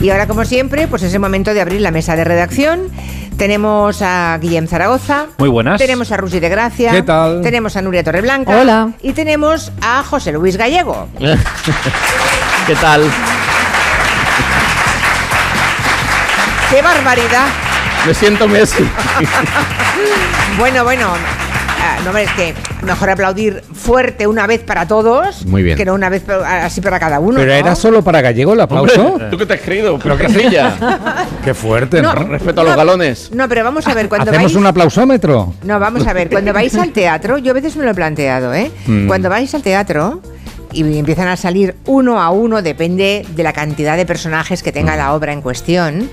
Y ahora, como siempre, pues es el momento de abrir la mesa de redacción. Tenemos a Guillem Zaragoza. Muy buenas. Tenemos a Rusy de Gracia. ¿Qué tal? Tenemos a Nuria Torreblanca. Hola. Y tenemos a José Luis Gallego. ¿Qué tal? ¡Qué barbaridad! Me siento Messi. Bueno, bueno. Ah, no, hombre, es que mejor aplaudir fuerte una vez para todos Muy bien. que no una vez así para cada uno. Pero ¿no? era solo para gallego el aplauso. ¿Tú qué te has creído? Pero qué silla. Qué fuerte, ¿no? No. Respeto a los galones. No, pero vamos a ver, cuando ¿Hacemos vais... un aplausómetro? No, vamos a ver, cuando vais al teatro, yo a veces me lo he planteado, ¿eh? Mm. Cuando vais al teatro y empiezan a salir uno a uno, depende de la cantidad de personajes que tenga la obra en cuestión.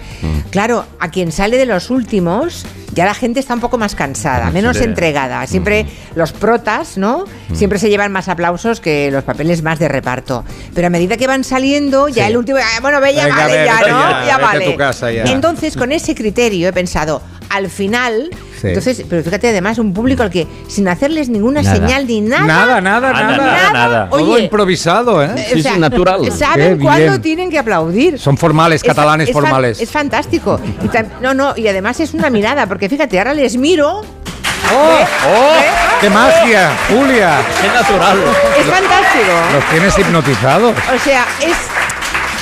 Claro, a quien sale de los últimos, ya la gente está un poco más cansada, menos Sí. entregada. Siempre los protas, ¿no? Siempre se llevan más aplausos que los papeles más de reparto. Pero a medida que van saliendo, ya Sí. el último, ah, bueno, ve, ya Venga, vale, ya, ¿no? ya, vale. tu casa ya. Entonces, con ese criterio he pensado, al final, Sí. entonces, pero fíjate además, un público al que sin hacerles ninguna Nada. señal ni nada. Nada, nada, Nada, nada. nada, nada. Oye, Todo improvisado, ¿eh? sí, natural. Saben cuándo tienen que aplaudir. Son formales, catalanes es formales. Es fantástico. Y no, no, y además es una mirada, porque fíjate, ahora les miro. ¡Oh! ¿eh? ¡Oh! ¿eh? ¡Qué magia, Julia! ¡Qué natural! Es fantástico. Los tienes hipnotizados. O sea, es.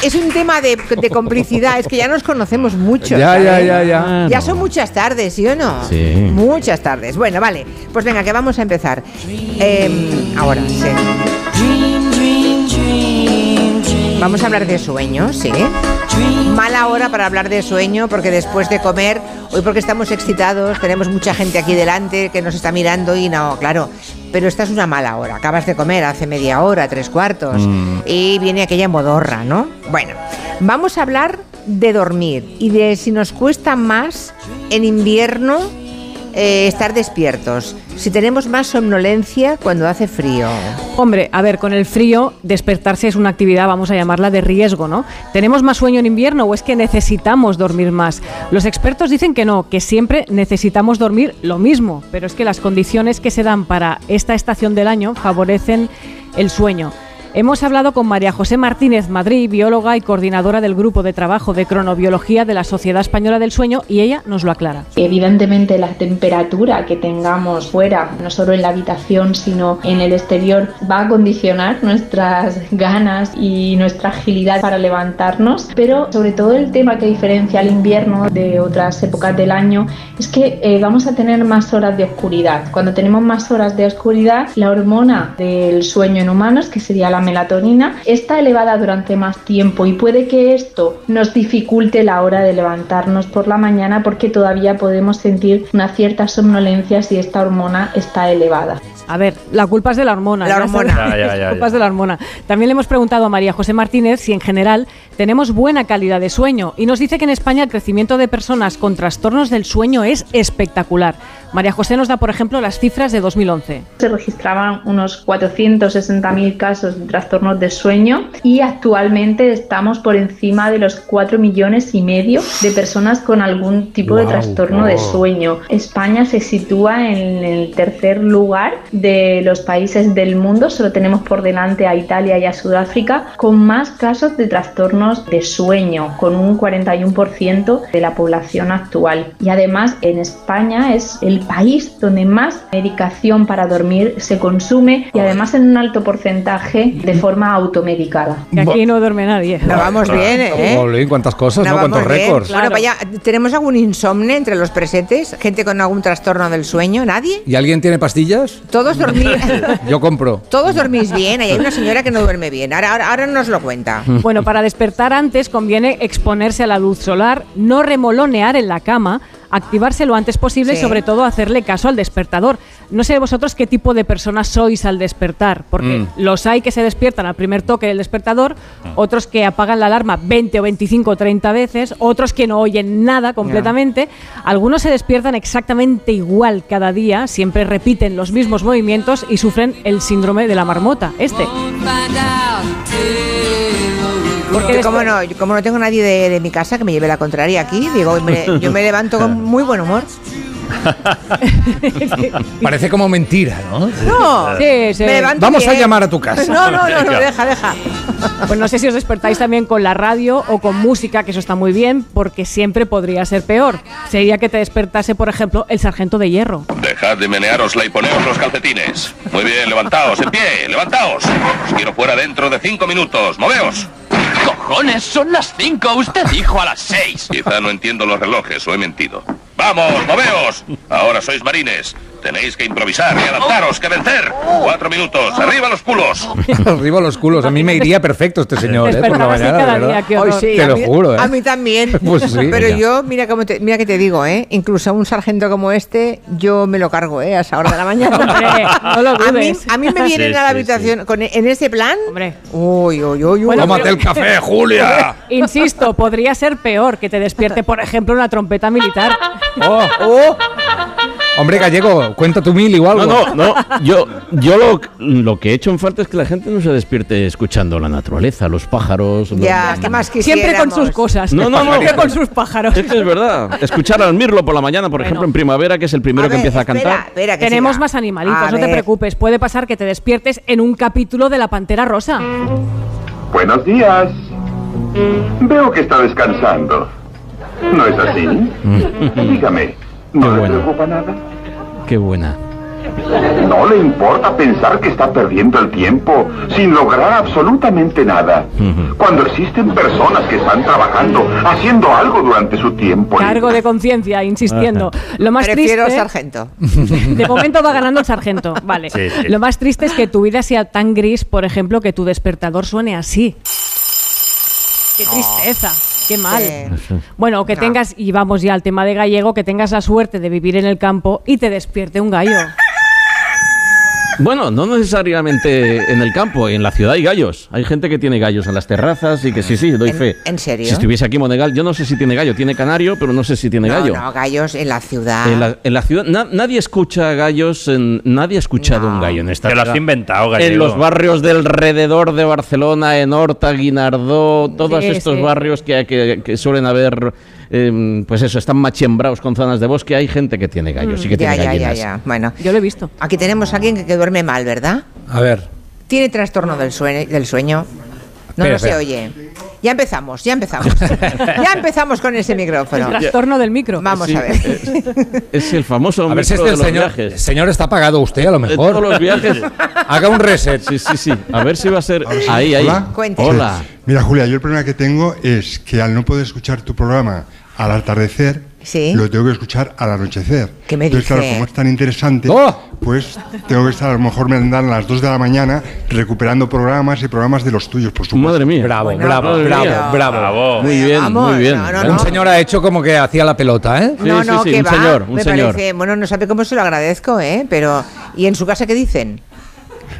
Es un tema de, de complicidad, es que ya nos conocemos mucho. Ya, ya, ya, ya. Ya son muchas tardes, ¿sí o no? Sí. Muchas tardes. Bueno, vale. Pues venga, que vamos a empezar. Em, ahora, sí. Vamos a hablar de sueño, sí. Mala hora para hablar de sueño porque después de comer, hoy porque estamos excitados, tenemos mucha gente aquí delante que nos está mirando y no, claro. Pero esta es una mala hora. Acabas de comer hace media hora, tres cuartos, y viene aquella modorra, ¿no? Bueno, vamos a hablar de dormir y de si nos cuesta más en invierno eh, estar despiertos, si tenemos más somnolencia cuando hace frío. Hombre, a ver, con el frío, despertarse es una actividad, vamos a llamarla de riesgo, ¿no? ¿Tenemos más sueño en invierno o es que necesitamos dormir más? Los expertos dicen que no, que siempre necesitamos dormir lo mismo, pero es que las condiciones que se dan para esta estación del año favorecen el sueño. Hemos hablado con María José Martínez Madrid, bióloga y coordinadora del grupo de trabajo de cronobiología de la Sociedad Española del Sueño, y ella nos lo aclara. Evidentemente la temperatura que tengamos fuera, no solo en la habitación, sino en el exterior, va a condicionar nuestras ganas y nuestra agilidad para levantarnos. Pero sobre todo el tema que diferencia el invierno de otras épocas del año es que eh, vamos a tener más horas de oscuridad. Cuando tenemos más horas de oscuridad, la hormona del sueño en humanos, que sería la melatonina, está elevada durante más tiempo y puede que esto nos dificulte la hora de levantarnos por la mañana porque todavía podemos sentir una cierta somnolencia si esta hormona está elevada. A ver, la culpa es de la hormona. La hormona. sabes, Ya, ya, ya, la culpa es de la hormona. También le hemos preguntado a María José Martínez si en general tenemos buena calidad de sueño y nos dice que en España el crecimiento de personas con trastornos del sueño es espectacular. María José nos da, por ejemplo, las cifras de 2011. Se registraban unos 460.000 casos de trastornos de sueño y actualmente estamos por encima de los 4 millones y medio de personas con algún tipo de Guau, trastorno de guau. sueño. España se sitúa en el tercer lugar de los países del mundo, solo tenemos por delante a Italia y a Sudáfrica con más casos de trastornos de sueño, con un 41% de la población actual. Y además en España es el país donde más medicación para dormir se consume y además en un alto porcentaje de forma automedicada. Que aquí no duerme nadie. No vamos bien, ¿eh? Jolín, cuántas cosas, ¿no? vamos Cuántos récords. Bueno, Claro. vaya, ¿tenemos algún insomne entre los presentes? ¿Gente con algún trastorno del sueño? ¿Nadie? ¿Y alguien tiene pastillas? Todos dormís, Yo compro. todos dormís bien. Hay una señora que no duerme bien. Ahora, ahora, ahora nos lo cuenta. Bueno, para despertar antes conviene exponerse a la luz solar, no remolonear en la cama, activarse lo antes posible Sí. y sobre todo hacerle caso al despertador. No sé vosotros qué tipo de personas sois al despertar, porque Mm. los hay que se despiertan al primer toque del despertador, otros que apagan la alarma 20 o 25 o 30 veces, otros que no oyen nada completamente, algunos se despiertan exactamente igual cada día, siempre repiten los mismos movimientos y sufren el síndrome de la marmota, este. Porque como no, como no tengo nadie de, de mi casa que me lleve la contraria aquí, digo, me- yo me levanto con muy buen humor. Parece como mentira, ¿no? No, Sí, sí. me Vamos a bien. llamar a tu casa. No, no, no, no, deja, deja. Pues no sé si os despertáis también con la radio o con música, que eso está muy bien, porque siempre podría ser peor. Sería que te despertase, por ejemplo, el sargento de hierro. Dejad de menearosla y poneos los calcetines. Muy bien, levantaos, en pie, levantaos. Os quiero fuera dentro de cinco minutos. ¡Moveos! ¡Cojones! Son las 5. Usted dijo a las 6. Quizá no entiendo los relojes o he mentido. ¡Vamos, moveos! Ahora sois marines. Tenéis que improvisar y adaptaros, que vencer. Cuatro minutos, arriba los culos. Arriba los culos. A mí me iría perfecto este señor, ¿eh? Por la mañana, día, qué Hoy sí, Te lo mí- juro, ¿eh? A mí también. Pues sí, Pero mira. yo, mira cómo te, mira que te digo, ¿eh? Incluso a un sargento como este, yo me lo cargo, ¿eh? A esa hora de la mañana. Hombre, no lo a, mí, a mí me vienen Sí, a la sí, habitación con, en ese plan. Hombre. Uy, uy, uy, uy. Bueno, Tómate el café, Julia. Insisto, podría ser peor que te despierte, por ejemplo, una trompeta militar. Oh, oh. Hombre, gallego, cuenta tu mil igual. No, no, no. Yo, yo lo, lo que he hecho en falta es que la gente no se despierte escuchando la naturaleza, los pájaros. los- Ya, ¿qué más Siempre con sus cosas. No, no, no. Siempre con sus pájaros. Es que es verdad. Escuchar al mirlo por la mañana, por Bueno. ejemplo, en primavera, que es el primero A que ver, empieza a cantar. espera, que Tenemos siga. más animalitos, A no te preocupes. Puede pasar que te despiertes en un capítulo de La Pantera Rosa. Buenos días. Veo que está descansando. ¿No es así? Dígame, ¿no Qué le bueno. preocupa nada? Qué buena. ¿No le importa pensar que está perdiendo el tiempo sin lograr absolutamente nada? Cuando existen personas que están trabajando, haciendo algo durante su tiempo. Cargo de conciencia, insistiendo. Lo más Prefiero triste. sargento. De momento va ganando el sargento. Vale. Sí, sí. Lo más triste es que tu vida sea tan gris, por ejemplo, que tu despertador suene así. Qué tristeza. Qué mal. Bueno, que No. tengas, y vamos ya al tema de gallego, que tengas la suerte de vivir en el campo y te despierte un gallo. Bueno, no necesariamente en el campo, en la ciudad hay gallos. Hay gente que tiene gallos en las terrazas y que sí, sí, doy ¿En- fe. en serio? Si estuviese aquí Monegal, yo no sé si tiene gallo. Tiene canario, pero no sé si tiene No, gallo. no, gallos en la ciudad. En la, en la ciudad, na- nadie escucha gallos, en, nadie ha escuchado No. un gallo en esta Te lo has ciudad. inventado, En gallego. los barrios del alrededor de Barcelona, en Horta, Guinardó, todos Sí, estos sí. barrios que, que- que suelen haber, eh, pues eso, están machembrados con zonas de bosque, hay gente que tiene gallos y que Mm, ya, tiene ya, ya, gallinas. ya. Bueno, Yo lo he visto. aquí tenemos a alguien que, que duerme mal, ¿verdad? A ver. Tiene trastorno del sueño. Del sueño. No, Espera, no se espera. oye. Ya empezamos, ya empezamos. ya empezamos con ese micrófono. El trastorno del micro. Vamos Sí, a ver. Es el famoso A ver si micro este los señor, viajes. señor está pagado usted, a lo De mejor. todos los viajes. Haga un reset. Sí, sí, sí. A ver si va a ser. Ahí, ahí. Hola. Hola. Mira, Julia, yo el problema que tengo es que al no poder escuchar tu programa al atardecer, Sí. lo tengo que escuchar al anochecer. ¿Qué me Entonces, claro, dice? como es tan interesante, ¡Oh! pues tengo que estar a lo mejor me andan a las 2 de la mañana recuperando programas y programas de los tuyos, por supuesto. Madre mía. Bravo, Bueno, bravo, madre bravo, mía. bravo. Muy bien, Vamos, muy bien. no, no, Un no. señor ha hecho como que hacía la pelota, ¿eh? Sí, no, sí, no, sí, que un va. señor, un me señor. parece. Bueno, no sabe cómo se lo agradezco, ¿eh? Pero. ¿Y en su casa qué dicen?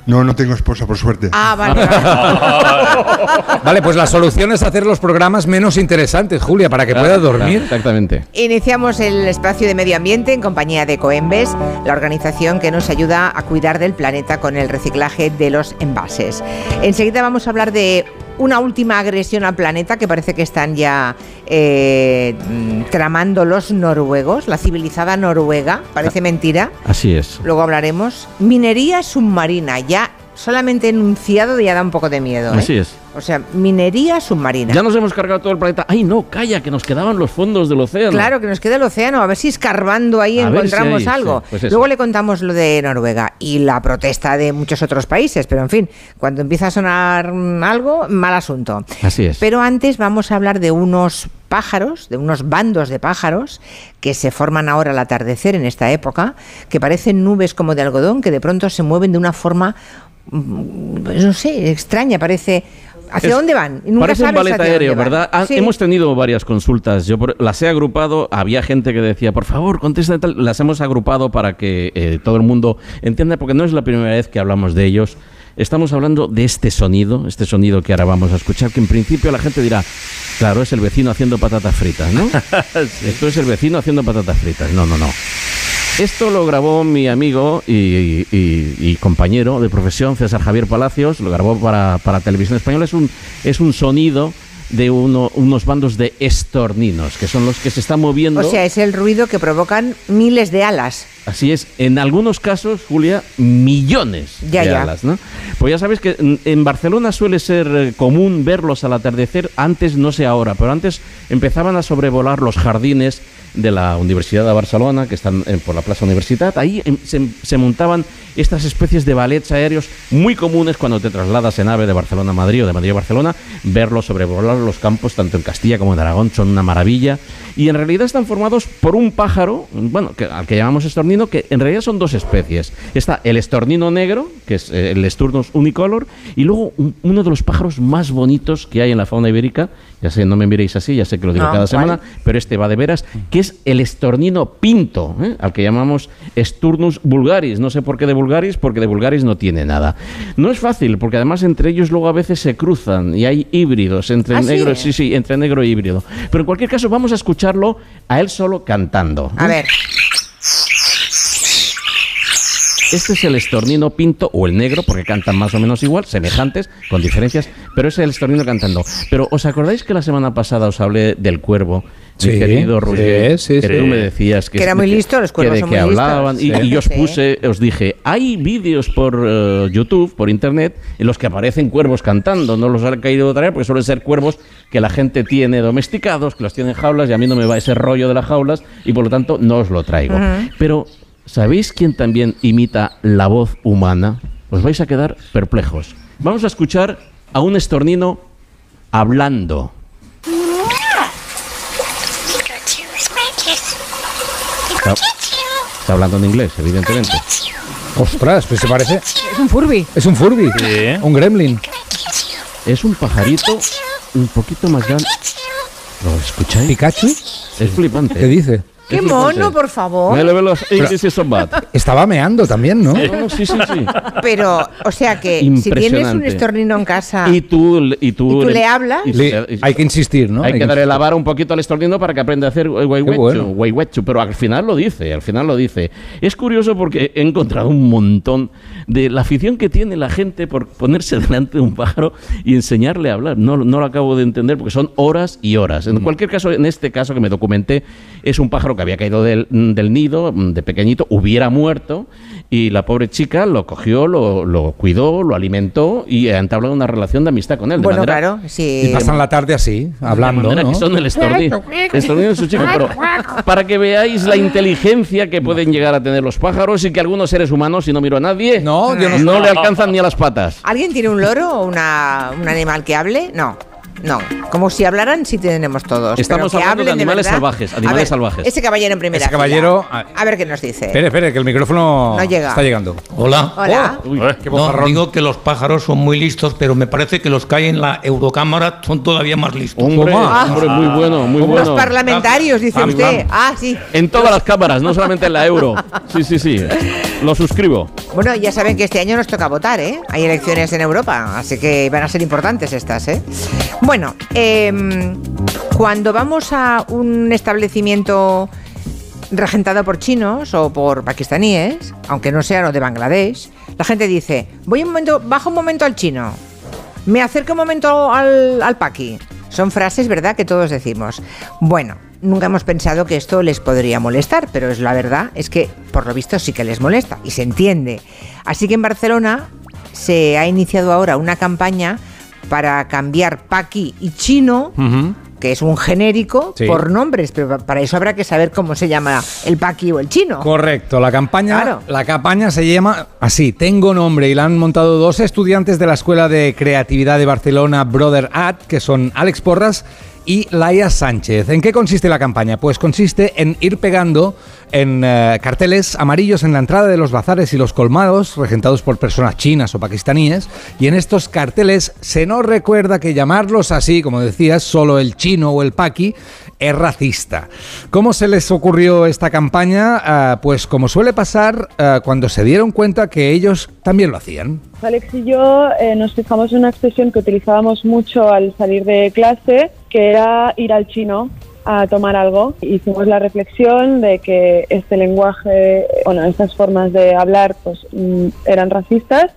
No, no tengo esposa, por suerte. Ah, vale. vale. Vale, pues la solución es hacer los programas menos interesantes, Julia, para que pueda dormir. Exactamente. Iniciamos el espacio de medio ambiente en compañía de Coembes, la organización que nos ayuda a cuidar del planeta con el reciclaje de los envases. Enseguida vamos a hablar de una última agresión al planeta que parece que están ya eh, mm, tramando los noruegos, la civilizada Noruega, parece mentira. Así es. Luego hablaremos. Minería submarina, ya solamente enunciado ya da un poco de miedo. ¿eh? Así es. O sea, minería submarina. Ya nos hemos cargado todo el planeta. Ay, no, calla, que nos quedaban los fondos del océano. Claro, que nos queda el océano, a ver si escarbando ahí A ver si encontramos hay, algo. sí, pues. Luego le contamos lo de Noruega y la protesta de muchos otros países, pero en fin, cuando empieza a sonar algo, mal asunto. Así es. Pero antes vamos a hablar de unos pájaros, de unos bandos de pájaros que se forman ahora al atardecer en esta época, que parecen nubes como de algodón, que de pronto se mueven de una forma, pues no sé, extraña, parece... ¿Hacia Es- dónde van? Nunca Parece un sabes ballet hacia aéreo. ¿verdad? Ah, Sí. Hemos tenido varias consultas. Yo por- las he agrupado. Había gente que decía, por favor, contesta tal. Las hemos agrupado para que eh, todo el mundo entienda, porque no es la primera vez que hablamos de ellos. Estamos hablando de este sonido, este sonido que ahora vamos a escuchar, que en principio la gente dirá, claro, es el vecino haciendo patatas fritas, ¿no? Esto es el vecino haciendo patatas fritas. No, no, no. Esto lo grabó mi amigo y, compañero de profesión, César Javier Palacios, lo grabó para, para Televisión Española. Es un, es un sonido de uno, unos bandos de estorninos, que son los que se están moviendo. O sea, es el ruido que provocan miles de alas. Así es, en algunos casos, Julia, millones Ya, de alas, ¿no? Pues ya sabes que en- Barcelona suele ser eh, común verlos al atardecer, antes no sé ahora, pero antes empezaban a sobrevolar los jardines de la Universidad de Barcelona, que están por la Plaza Universitat. Ahí em, se, se montaban estas especies de ballets aéreos muy comunes cuando te trasladas en ave de Barcelona a Madrid o de Madrid a Barcelona, verlos sobrevolar los campos tanto en Castilla como en Aragón son una maravilla. Y en realidad están formados por un pájaro, bueno, que, al que llamamos estornino, que en realidad son dos especies. Está el estornino negro, que es eh, el Sturnus unicolor, y luego un- uno de los pájaros más bonitos que hay en la fauna ibérica, ya sé, no me miréis así, ya sé que lo digo No, cada ¿cuál? semana, pero este va de veras, que es el estornino pinto, ¿eh? al que llamamos Sturnus vulgaris. No sé por qué de vulgaris, porque de vulgaris no tiene nada. No es fácil, porque además entre ellos luego a veces se cruzan y hay híbridos entre ¿Ah, negro, sí, sí, entre negro e híbrido. Pero en cualquier caso vamos a escucharlo a él solo cantando. A ver, Este es el estornino pinto o el negro, porque cantan más o menos igual, semejantes, con diferencias, pero es el estornino cantando. Pero ¿os acordáis que la semana pasada os hablé del cuervo? Mi Sí, querido Roger, sí, sí, que sí. tú me decías que, Que era muy listo, los que cuervos de son que muy listos. hablaban y, Sí. y yo os puse, os dije, hay vídeos por eh, YouTube, por internet, en los que aparecen cuervos cantando. No los he caído traer porque suelen ser cuervos que la gente tiene domesticados, que los tiene en jaulas y a mí no me va ese rollo de las jaulas y por lo tanto no os lo traigo. Pero ¿sabéis quién también imita la voz humana? Os vais a quedar perplejos. Vamos a escuchar a un estornino hablando. Está, está hablando en inglés, evidentemente. Ostras, pues se parece. Es un Furby. Es un Furby. Un gremlin. Es un pajarito un poquito más grande. ¿Lo escucháis? ¿Pikachu? Es flipante. ¿Qué dice? Qué mono, por favor. Le. Estaba meando también, ¿no? No, no, sí, sí, sí. Pero, o sea que si tienes un estornino en casa, Y tú, le- y tú, ¿Y tú le hablas? y- Le- hay que insistir, ¿no? Hay que que- darle la vara un poquito al estornino para que aprenda a hacer guayhuechu, bueno. pero al final lo dice, al final lo dice. Es curioso porque he encontrado un montón de la afición que tiene la gente por ponerse delante de un pájaro y enseñarle a hablar. No, no lo acabo de entender porque son horas y horas. En cualquier caso, en este caso que me documenté, es un pájaro que había caído del, del nido mm, de pequeñito, hubiera muerto y la pobre chica lo cogió, lo, lo cuidó, lo alimentó y ha entablado una relación de amistad con él. de bueno, manera- claro, Y sí. pasan la tarde así, hablando, de manera ¿no? que son el estornido, estornido de su chico. Pero para que veáis la inteligencia que pueden llegar a tener los pájaros y que algunos seres humanos, si no miro a nadie, No, yo no- le alcanzan ni a las patas. ¿Alguien tiene un loro o una, un animal que hable? No. No, como si hablaran, sí tenemos todos. Estamos pero que hablando de animales salvajes, animales ver, salvajes. Ese caballero en primera Ese caballero- fila. A ver qué nos dice. Espere, espere, que el micrófono No llega. está llegando. Hola. Hola. Uy, Qué No, digo que los pájaros son muy listos, pero me parece que los que hay en la Eurocámara son todavía más listos. hombre, ¿Cómo? hombre, muy bueno, muy Los bueno. parlamentarios, dice usted. Ah, sí. En todas las cámaras, no solamente en la euro. Sí, sí, sí. Lo suscribo. Bueno, ya saben que este año nos toca votar, ¿eh? Hay elecciones en Europa, así que van a ser importantes estas, ¿eh? Bueno, em, cuando vamos a un establecimiento regentado por chinos o por pakistaníes, aunque no sean o de Bangladesh, la gente dice, voy un momento, bajo un momento al chino, me acerco un momento al, al paqui. Son frases, ¿verdad?, que todos decimos. Bueno, nunca hemos pensado que esto les podría molestar, pero es la verdad es que por lo visto sí que les molesta y se entiende. Así que en Barcelona se ha iniciado ahora una campaña para cambiar paqui y chino, que es un genérico, Sí. por nombres, pero para eso habrá que saber cómo se llama el paqui o el chino. Correcto, la campaña, Claro. la campaña se llama así, Tengo nombre y la han montado dos estudiantes de la Escuela de Creatividad de Barcelona, Brother Art, que son Alex Porras y Laia Sánchez. ¿En qué consiste la campaña? Pues consiste en ir pegando en eh, carteles amarillos en la entrada de los bazares y los colmados, regentados por personas chinas o pakistaníes, y en estos carteles se nos recuerda que llamarlos así, como decías, solo el chino o el paqui, es racista. ¿Cómo se les ocurrió esta campaña? Ah, pues como suele pasar ah, cuando se dieron cuenta que ellos también lo hacían. Alex y yo eh, nos fijamos en una expresión que utilizábamos mucho al salir de clase, que era ir al chino a tomar algo. Hicimos la reflexión de que este lenguaje, bueno, estas formas de hablar, pues mm, eran racistas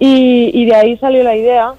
y, y de ahí salió la idea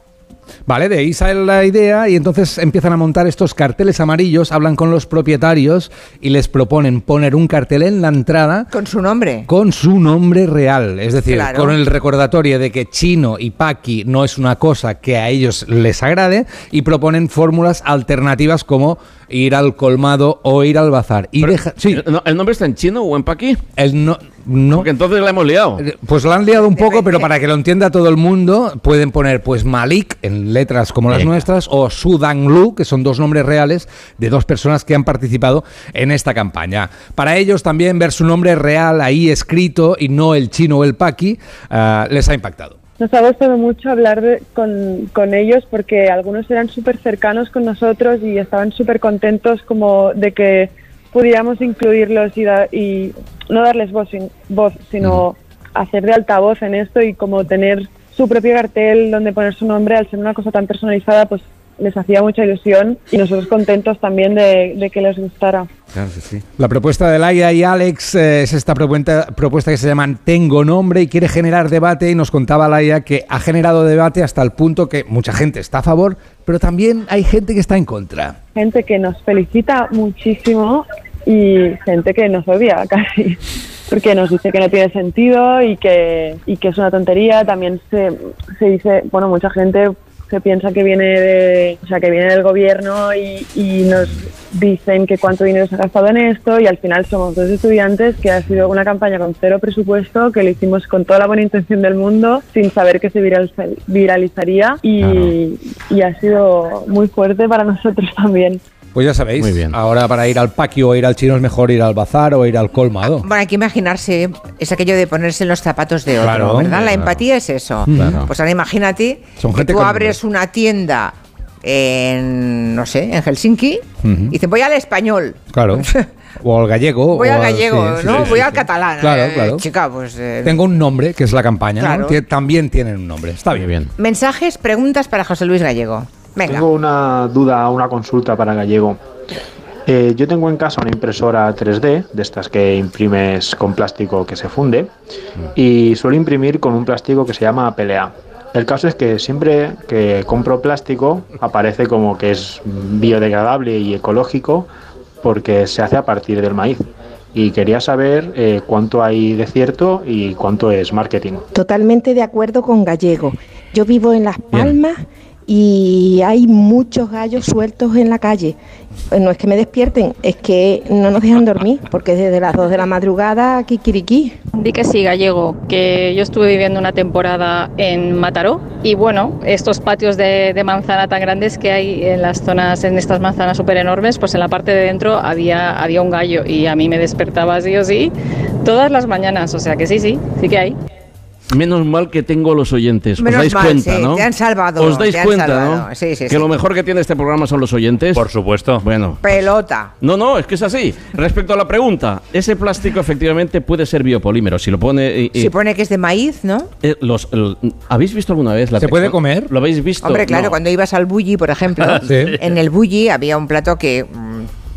Vale, de ahí sale la idea y entonces empiezan a montar estos carteles amarillos, hablan con los propietarios y les proponen poner un cartel en la entrada Con su nombre. con su nombre real, es decir, Claro. con el recordatorio de que chino y paqui no es una cosa que a ellos les agrade y proponen fórmulas alternativas como ir al colmado o ir al bazar. Y deja, sí, No, ¿El nombre está en chino o en paqui? el no, no Porque entonces la hemos liado. pues lo han liado un poco, pero para que lo entienda todo el mundo, pueden poner pues Malik en letras como las Venga. nuestras o Su Danglu, que son dos nombres reales de dos personas que han participado en esta campaña. Para ellos también ver su nombre real ahí escrito y no el chino o el paqui ah, les ha impactado. Nos ha gustado mucho hablar de- con, con ellos porque algunos eran súper cercanos con nosotros y estaban súper contentos como de que pudiéramos incluirlos y, da- y no darles voz, sin- voz sino hacer de altavoz en esto y como tener su propio cartel donde poner su nombre al ser una cosa tan personalizada pues les hacía mucha ilusión y nosotros contentos también de, de que les gustara. La propuesta de Laia y Alex eh, es esta propuesta, propuesta que se llama Tengo Nombre y quiere generar debate y nos contaba Laia que ha generado debate hasta el punto que mucha gente está a favor, pero también hay gente que está en contra. gente que nos felicita muchísimo y gente que nos odia casi. Porque nos dice que no tiene sentido y que, y que es una tontería. También se, se dice bueno mucha gente se piensa que viene de o sea que viene del gobierno y, y nos dicen que cuánto dinero se ha gastado en esto y al final somos dos estudiantes que ha sido una campaña con cero presupuesto que lo hicimos con toda la buena intención del mundo sin saber que se viraliza- viralizaría y, y ha sido muy fuerte para nosotros también. Pues ya sabéis, Muy bien. ahora para ir al paqui o ir al chino es mejor ir al bazar o ir al colmado. Bueno, hay que imaginarse, es aquello de ponerse en los zapatos de otro, Claro, ¿verdad? La empatía es eso. Claro. Pues ahora imagínate Son que tú abres una tienda en, no sé, en Helsinki Ujú. y dices, voy al español. Claro. O al gallego. Voy o al al- gallego, sí, ¿no? sí, voy sí, al catalán. Claro, Eh, claro. Chica, pues... eh, Tengo un nombre, que es la campaña, Claro. ¿no? Que también tienen un nombre. Está bien. bien. Mensajes, preguntas para José Luis Gallego. Venga. Tengo una duda, una consulta para Gallego. Eh, yo tengo en casa una impresora 3D, de estas que imprimes con plástico que se funde, y suelo imprimir con un plástico que se llama PLA. El caso es que siempre que compro plástico aparece como que es biodegradable y ecológico porque se hace a partir del maíz. Y quería saber eh, cuánto hay de cierto y cuánto es marketing. Totalmente de acuerdo con Gallego. Yo vivo en Las Palmas y hay muchos gallos sueltos en la calle. No es que me despierten, es que no nos dejan dormir, porque desde las 2 de la madrugada, kikiriki. Di que sí, gallego, que yo estuve viviendo una temporada en Mataró y bueno, estos patios de, de manzana tan grandes que hay en las zonas, en estas manzanas súper enormes, pues en la parte de dentro había, había un gallo y a mí me despertaba sí o sí todas las mañanas, o sea que sí, sí, sí que hay. Menos mal que tengo los oyentes. Menos Os dais mal, cuenta, sí, ¿no? te han salvado, Os dais te han cuenta, salvado. ¿no? Sí, sí, que sí. lo mejor que tiene este programa son los oyentes. Por supuesto. Bueno. Pelota. No, no, es que es así. Respecto a la pregunta, ese plástico efectivamente puede ser biopolímero. Si lo pone. eh, eh, Se pone que es de maíz, ¿no? eh, los, el- ¿Habéis visto alguna vez la ¿Se puede comer? ¿Lo habéis visto? Hombre, claro, No. cuando ibas al bulli, por ejemplo, Sí. en el bulli había un plato que mm,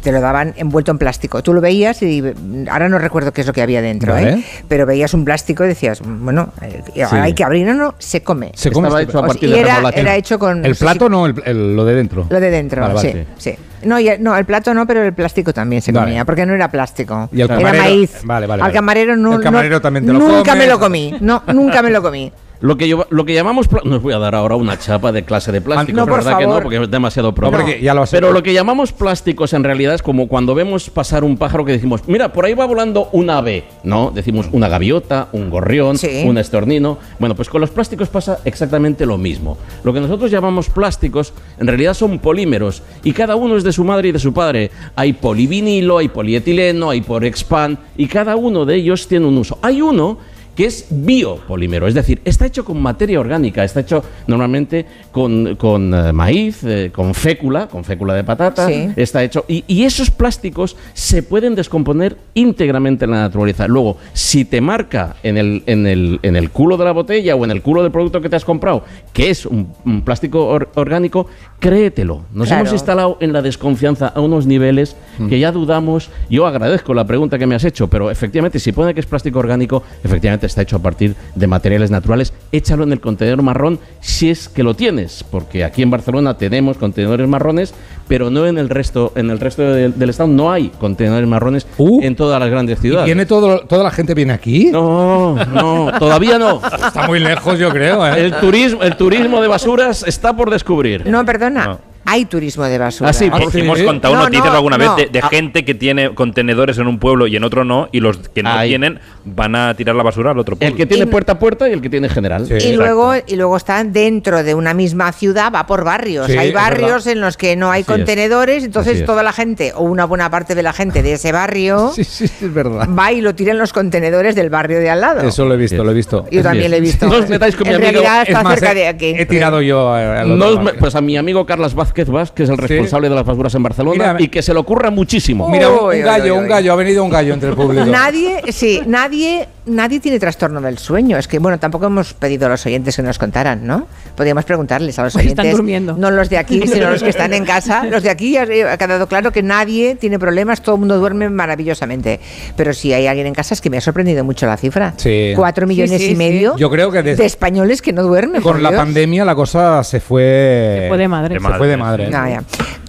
te lo daban envuelto en plástico. Tú lo veías y ahora no recuerdo qué es lo que había dentro, Vale. ¿eh? pero veías un plástico y decías, bueno, eh, Sí. hay que abrir o no, se come. Se come Estaba hecho a partir y de era, era hecho con... El plato no, el- el- lo de dentro. Lo de dentro, Vale, vale. sí, sí. No, y- no, el plato no, pero el plástico también se Vale. comía, porque no era plástico. Y el era camarero- maíz. Vale, vale, Al camarero no, El camarero no- también te lo nunca comes. me lo comí. No, nunca me lo comí. Lo que, yo, lo que llamamos. No os voy a dar ahora una chapa de clase de plástico, No, por ¿verdad que no? favor. Porque es demasiado No, pronto. porque ya lo has Pero lo que llamamos plásticos en realidad es como cuando vemos pasar un pájaro que decimos, mira, por ahí va volando un ave. No, decimos una gaviota, un gorrión, Sí. un estornino. Bueno, pues con los plásticos pasa exactamente lo mismo. Lo que nosotros llamamos plásticos en realidad son polímeros y cada uno es de su madre y de su padre. Hay polivinilo, hay polietileno, hay porexpan y cada uno de ellos tiene un uso. Hay uno que es biopolímero, es decir, está hecho con materia orgánica, está hecho normalmente con, con, eh, maíz, eh, con fécula, con fécula de patata, Sí. está hecho. Y, y esos plásticos se pueden descomponer íntegramente en la naturaleza. Luego, si te marca en el, en el, en el culo de la botella o en el culo del producto que te has comprado, que es un, un plástico or- orgánico, créetelo. Nos Claro. hemos instalado en la desconfianza a unos niveles que ya dudamos. Yo agradezco la pregunta que me has hecho, pero efectivamente, si pone que es plástico orgánico, efectivamente obviamente está hecho a partir de materiales naturales. Échalo en el contenedor marrón si es que lo tienes, porque aquí en Barcelona tenemos contenedores marrones, pero no en el resto, en el resto del, del estado no hay contenedores marrones en todas las grandes ciudades. ¿Viene todo, toda la gente viene aquí? No, no, todavía no. Está muy lejos, yo creo. ¿eh? El turismo, el turismo de basuras está por descubrir. No, perdona. Hay turismo de basura. Ah, sí, Hemos- Hemos contado No, noticias no, alguna no. vez de, de Ah. gente que tiene contenedores en un pueblo y en otro no, y los que no Ahí. tienen van a tirar la basura al otro pueblo. El que tiene puerta a puerta y el que tiene general. Y luego, y luego están dentro de una misma ciudad, va por barrios. Sí, hay barrios en los que no hay Así es. contenedores, Así entonces es. toda la gente, o una buena parte de la gente de ese barrio, es verdad. va y lo tira en los contenedores del barrio de al lado. Eso lo he visto, lo he visto. Yo también lo he visto. No os metáis con en mi amigo. realidad está Es más, cerca he- de aquí. He tirado yo a- me- barrio. pues a mi amigo Carlos Vázquez Vázquez, que es el responsable de las basuras en Barcelona, Mira, y que se le ocurra muchísimo. Mira, un, un gallo, un gallo, ha venido un gallo entre el público. Nadie, sí, nadie, nadie tiene trastorno del sueño. Es que, bueno, tampoco hemos pedido a los oyentes que nos contaran, ¿no? Podríamos preguntarles a los Pues están oyentes. durmiendo. No los de aquí, sino los que están en casa. Los de aquí ha ha quedado claro que nadie tiene problemas, todo el mundo duerme maravillosamente. Pero si hay alguien en casa, es que me ha sorprendido mucho la cifra. Sí. Cuatro millones sí, y sí. medio Yo creo que de españoles que no duermen. con la Dios. pandemia la cosa se fue. Se fue de madre. Se fue de madre. No, ya.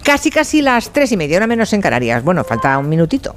Casi, casi las tres y media, una menos en Canarias. Bueno, falta un minutito.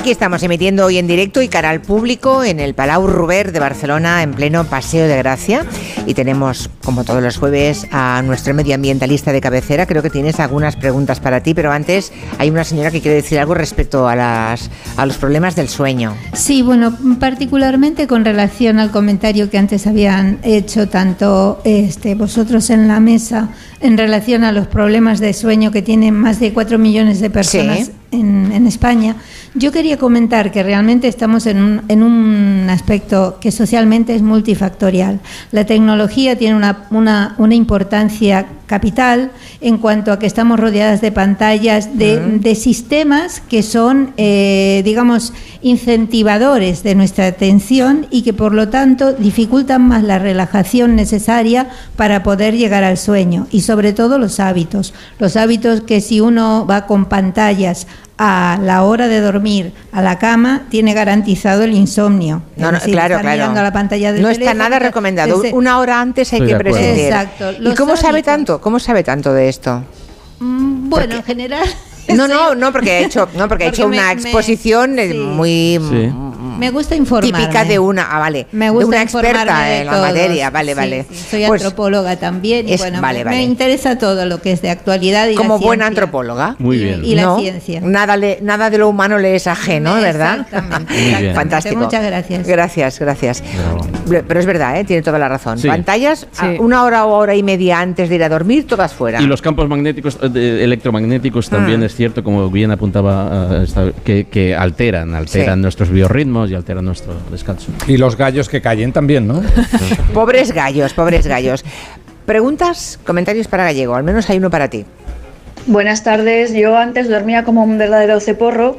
Aquí estamos emitiendo hoy en directo y cara al público en el Palau Ruber de Barcelona en pleno Paseo de Gracia y tenemos como todos los jueves a nuestro medioambientalista de cabecera. Creo que tienes algunas preguntas para ti, pero antes hay una señora que quiere decir algo respecto a las a los problemas del sueño. Sí, bueno, particularmente con relación al comentario que antes habían hecho tanto este, vosotros en la mesa en relación a los problemas de sueño que tienen más de 4 millones de personas Sí. en, en España. Yo quería comentar que realmente estamos en un, en un aspecto que socialmente es multifactorial. La tecnología tiene una, una, una importancia capital en cuanto a que estamos rodeadas de pantallas, de, de sistemas que son, eh, digamos, incentivadores de nuestra atención y que por lo tanto dificultan más la relajación necesaria para poder llegar al sueño y sobre todo los hábitos. Los hábitos que si uno va con pantallas a la hora de dormir a la cama tiene garantizado el insomnio. No, Es no, decir, claro, estar claro. mirando a la pantalla del no está nada recomendado. ese- Una hora antes hay Estoy que prescindir. Exacto. ¿Y cómo sabe hábitos. tanto? ¿Cómo sabe tanto de esto? Mm, Bueno, en general. No, no, no, porque ha hecho, no, porque Porque hecho me- una me- exposición eh, sí. muy Sí. Me gusta informarme. típica de una, ah, vale, Me de gusta una informarme experta de en la materia, vale, Sí, vale. sí, soy Pues, antropóloga también y bueno, vale, me, vale. me interesa todo lo que es de actualidad y la como buena antropóloga. Muy Y- bien. Y la ¿no? ciencia. Nada, le- nada de lo humano le es ajeno, ¿verdad? Exactamente, Muy bien. exactamente. Fantástico. Muchas gracias. Gracias, gracias. Pero es verdad, ¿eh? tiene toda la razón. Sí. Pantallas, Sí. a una hora o hora y media antes de ir a dormir, todas fuera. Y los campos magnéticos, eh, de- electromagnéticos también Ah. es cierto, como bien apuntaba, eh, esta- que, que alteran, alteran Sí. nuestros biorritmos y alteran nuestro descanso. Y los gallos que callen también, ¿no? Pobres gallos, pobres gallos. Preguntas, comentarios para Gallego, al menos hay uno para ti. Buenas tardes. Yo antes dormía como un verdadero ceporro,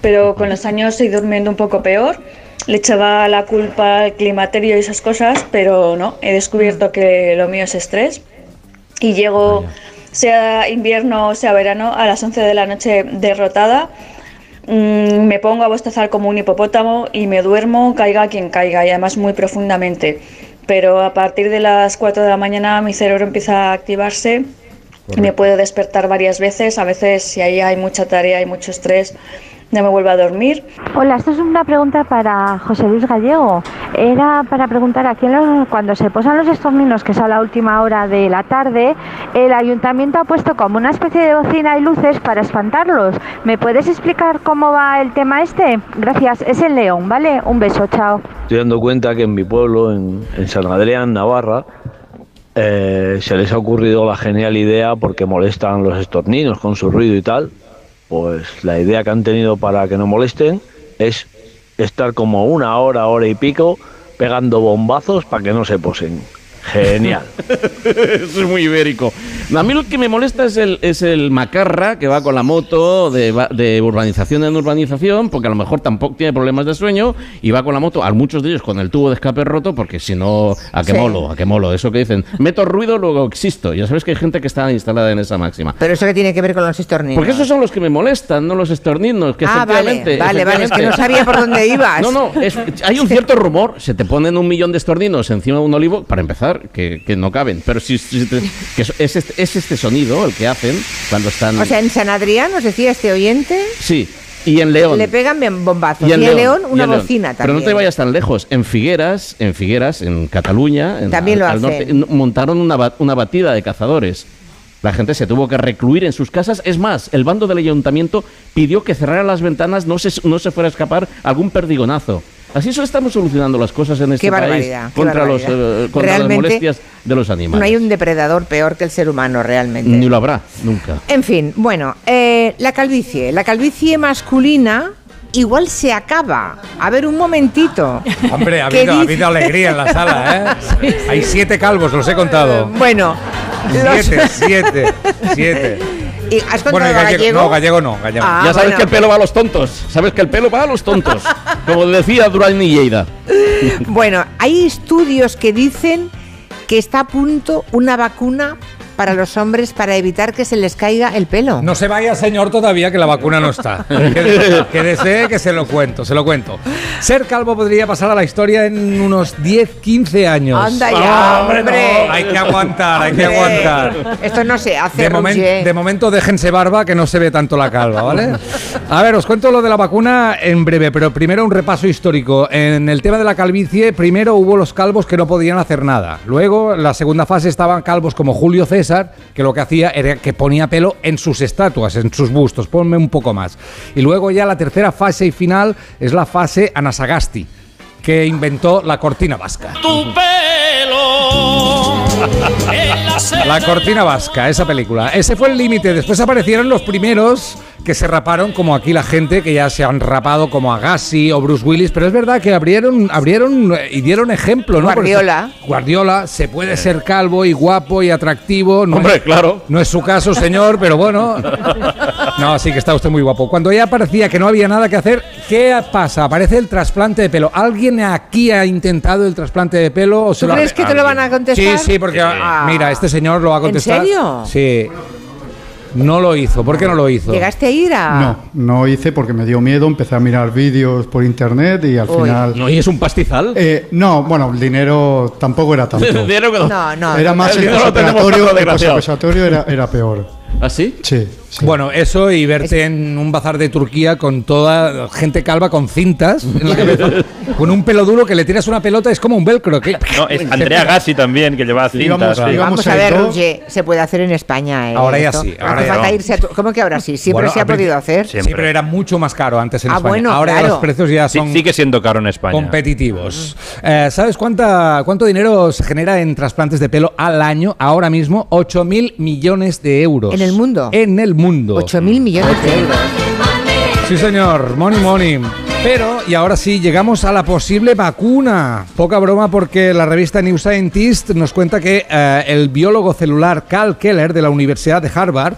pero con los años estoy durmiendo un poco peor. Le echaba la culpa al climaterio y esas cosas, pero no, he descubierto que lo mío es estrés. Y llego, sea invierno o sea verano, a las 11 de la noche derrotada. Mm, me pongo a bostezar como un hipopótamo y me duermo, caiga quien caiga, y además muy profundamente. Pero a partir de las 4 de la mañana mi cerebro empieza a activarse y me puedo despertar varias veces. A veces, si ahí hay mucha tarea y mucho estrés, no me vuelvo a dormir. Hola, esto es una pregunta para José Luis Gallego. Era para preguntar aquí en los- cuando se posan los estorninos, que es a la última hora de la tarde, el ayuntamiento ha puesto como una especie de bocina y luces para espantarlos. ¿Me puedes explicar cómo va el tema este? Gracias, es en León, ¿vale? Un beso, chao. Estoy dando cuenta que en mi pueblo, en, en San Adrián, Navarra, eh, se les ha ocurrido la genial idea porque molestan los estorninos con su ruido y tal. Pues la idea que han tenido para que no molesten es estar como una hora, hora y pico pegando bombazos para que no se posen. Genial. Eso es muy ibérico. A mí lo que me molesta es el, es el macarra que va con la moto de, de urbanización en urbanización, porque a lo mejor tampoco tiene problemas de sueño y va con la moto, a muchos de ellos con el tubo de escape roto, porque si no, a qué Sí. molo, a qué molo. Eso que dicen, meto ruido, luego existo. Ya sabes que hay gente que está instalada en esa máxima. Pero eso que tiene que ver con los estorninos. Porque esos son los que me molestan, no los estorninos. Que Ah, vale, efectivamente, vale, vale, es que no sabía por dónde ibas. No, no, es- hay un cierto rumor. Se te ponen un millón de estorninos encima de un olivo, para empezar, que, que no caben. Pero si, si te- que es, es este, es este sonido el que hacen cuando están. O sea, en San Adrián, nos decía este oyente, sí, y en León. le pegan bien bombazos. Y en en, León, una en León. bocina también. Pero no te vayas tan lejos. En Figueras, en Figueras, en Cataluña, en, También lo hacen. montaron una, una batida de cazadores. La gente se tuvo que recluir en sus casas. Es más, el bando del ayuntamiento pidió que cerraran las ventanas, no se, no se fuera a escapar algún perdigonazo. Así eso estamos solucionando las cosas en este Qué país contra, los, eh, contra las molestias de los animales. No hay un depredador peor que el ser humano, realmente. Ni lo habrá, nunca. En fin, bueno, eh, la calvicie. La calvicie masculina igual se acaba. A ver, un momentito. Hombre, ha ¿Qué habido, ha habido alegría en la sala, ¿eh? Hay siete calvos, los he contado. Bueno, los- Siete, siete, siete. ¿Y ¿Has contado Bueno, y gallego, gallego? no, gallego no, gallego. Ah, ya sabes bueno. que el pelo va a los tontos. Sabes que el pelo va a los tontos. Como decía Durán y Lleida. Bueno, hay estudios que dicen que está a punto una vacuna para los hombres para evitar que se les caiga el pelo. No se vaya, señor, todavía que la vacuna no está. Que, que desee que se lo cuento, se lo cuento. Ser calvo podría pasar a la historia en unos 10, 15 años. Anda ya, Ah, hombre. no, hay que aguantar, hay que Hombre, aguantar. Esto no se hace, De, momen- de momento déjense barba que no se ve tanto la calva, ¿vale? A ver, os cuento lo de la vacuna en breve, pero primero un repaso histórico. En el tema de la calvicie, primero hubo los calvos que no podían hacer nada. Luego, en la segunda fase estaban calvos como Julio César, que lo que hacía era que ponía pelo en sus estatuas, en sus bustos. Ponme un poco más. Y luego ya la tercera fase y final es la fase Anasagasti, que inventó la cortina vasca. Tu pelo. La cortina vasca, esa película. Ese fue el límite. Después aparecieron los primeros que se raparon, como aquí la gente que ya se han rapado, como Agassi o Bruce Willis. Pero es verdad que abrieron, abrieron eh, y dieron ejemplo, ¿no? Guardiola. Guardiola se puede ser calvo y guapo y atractivo. No Hombre, es- claro. No es su caso, señor, pero bueno. No, sí que está usted muy guapo. Cuando ya parecía que no había nada que hacer, ¿qué pasa? Aparece el trasplante de pelo. ¿Alguien aquí ha intentado el trasplante de pelo? O se ¿Tú lo ha- crees que te lo van a contestar? Sí, sí, porque Ah. mira, este señor lo va a ¿En contestar. serio? Sí. No lo hizo. ¿Por qué no lo hizo? ¿Llegaste a ir a...? No, no hice porque me dio miedo, empecé a mirar vídeos por internet y al Uy. final... ¿No y es un pastizal? Eh, no, bueno, el dinero tampoco era tanto. Dinero que no- No, no. Era más El el el postoperatorio era, era peor. ¿Ah, sí? Sí, sí. Bueno, eso y verte en un bazar de Turquía con toda gente calva con cintas en la cabeza, con un pelo duro que le tiras una pelota, es como un velcro. que- No, es Andrea Gassi también, que lleva cintas. Sí. Vamos a ver, se puede hacer en España. ¿eh? Ahora ya Esto. sí, ahora hace ya falta no. irse a tu- ¿Cómo que ahora sí? Siempre Bueno, se ha podido hacer. Sí, pero era mucho más caro antes en Ah, España. bueno, Ahora claro. los precios ya Sí, son sigue siendo caro en España. competitivos. Eh, ¿Sabes cuánta, cuánto dinero se genera en trasplantes de pelo al año ahora mismo? 8.000 millones de euros. ¿En el mundo? En el mundo. 8.000 millones de euros. Sí, señor, money, money. Pero, y ahora sí, llegamos a la posible vacuna. Poca broma porque la revista New Scientist nos cuenta que eh, el biólogo celular Cal Keller de la Universidad de Harvard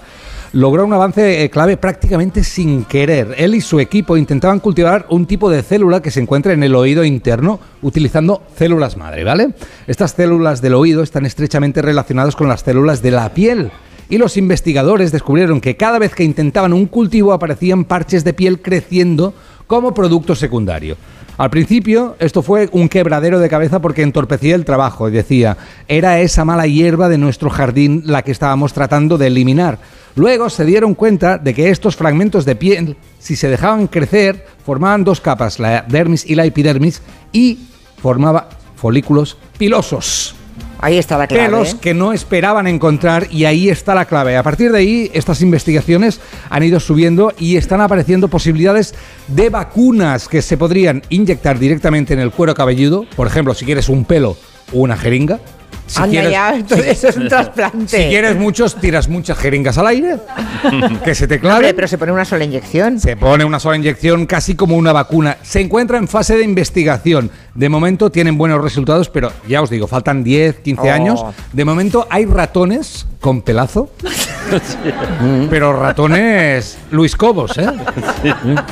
logró un avance eh, clave prácticamente sin querer. Él y su equipo intentaban cultivar un tipo de célula que se encuentra en el oído interno utilizando células madre, ¿vale? Estas células del oído están estrechamente relacionadas con las células de la piel y los investigadores descubrieron que cada vez que intentaban un cultivo aparecían parches de piel creciendo como producto secundario. Al principio esto fue un quebradero de cabeza porque entorpecía el trabajo y decía, era esa mala hierba de nuestro jardín la que estábamos tratando de eliminar. Luego se dieron cuenta de que estos fragmentos de piel, si se dejaban crecer, formaban dos capas, la dermis y la epidermis, y formaba folículos pilosos Ahí está la clave. pelos ¿eh? que no esperaban encontrar y ahí está la clave. A partir de ahí, estas investigaciones han ido subiendo y están apareciendo posibilidades de vacunas que se podrían inyectar directamente en el cuero cabelludo. Por ejemplo, si quieres un pelo o una jeringa, Si Anda quieres- ya, entonces eso es un trasplante. Si quieres muchos, tiras muchas jeringas al aire, que se te Hombre, clave. pero se pone una sola inyección. Se pone una sola inyección casi como una vacuna. Se encuentra en fase de investigación. De momento tienen buenos resultados, pero ya os digo, faltan 10, 15 Oh. años. De momento hay ratones con pelazo, pero ratones Luis Cobos, ¿eh?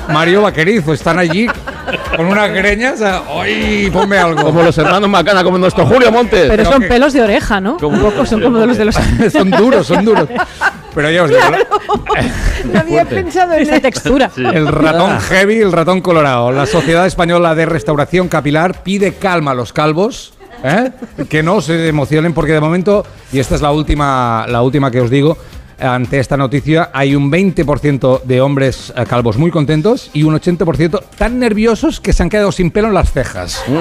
Mario Vaquerizo, están allí con unas greñas. a- ¡Ay, ponme algo! Como los hermanos Macana, como nuestro Julio Montes. Pero son pelos de oreja, ¿no? Un poco son como de los de los... son duros, son duros. Pero ya os digo, No había pensado en Esa textura. El ratón heavy, el ratón colorado. La Sociedad Española de Restauración Capilar pide calma a los calvos. ¿eh? Que no se emocionen porque de momento, y esta es la última, la última que os digo, ante esta noticia hay un 20% de hombres eh, calvos muy contentos y un 80% tan nerviosos que se han quedado sin pelo en las cejas.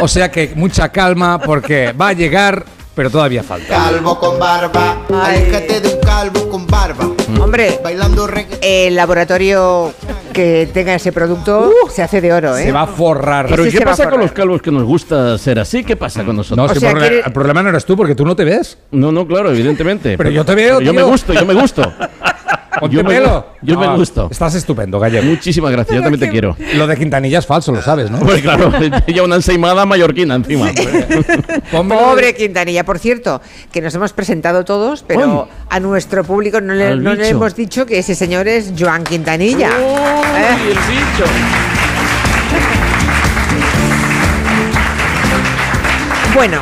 O sea que mucha calma porque va a llegar, pero todavía falta. Calvo con barba, aléjate de un calvo con barba. Hombre, Bailando el laboratorio que tenga ese producto se hace de oro, ¿eh? Se va a forrar. Pero ¿y Ese qué se va a pasa con forrar. los calvos que nos gusta ser así? ¿Qué pasa con nosotros? No, O si sea, el, problema, quiere- el problema no eres tú porque tú no te ves. No, no, claro, evidentemente. Pero yo te veo, Yo me tío. gusto, yo me gusto. Ponte Yo me pelo. gu- yo me Ah, gusto. Estás estupendo, Gallego. Muchísimas gracias, yo también te quiero. Lo de Quintanilla es falso, lo sabes, ¿no? Pues claro, ya una ensaimada mallorquina encima. Pobre Quintanilla, por cierto, que nos hemos presentado todos, pero a nuestro público no le, no hemos dicho que ese señor es Joan Quintanilla. ¿Eh? el bicho! Bueno,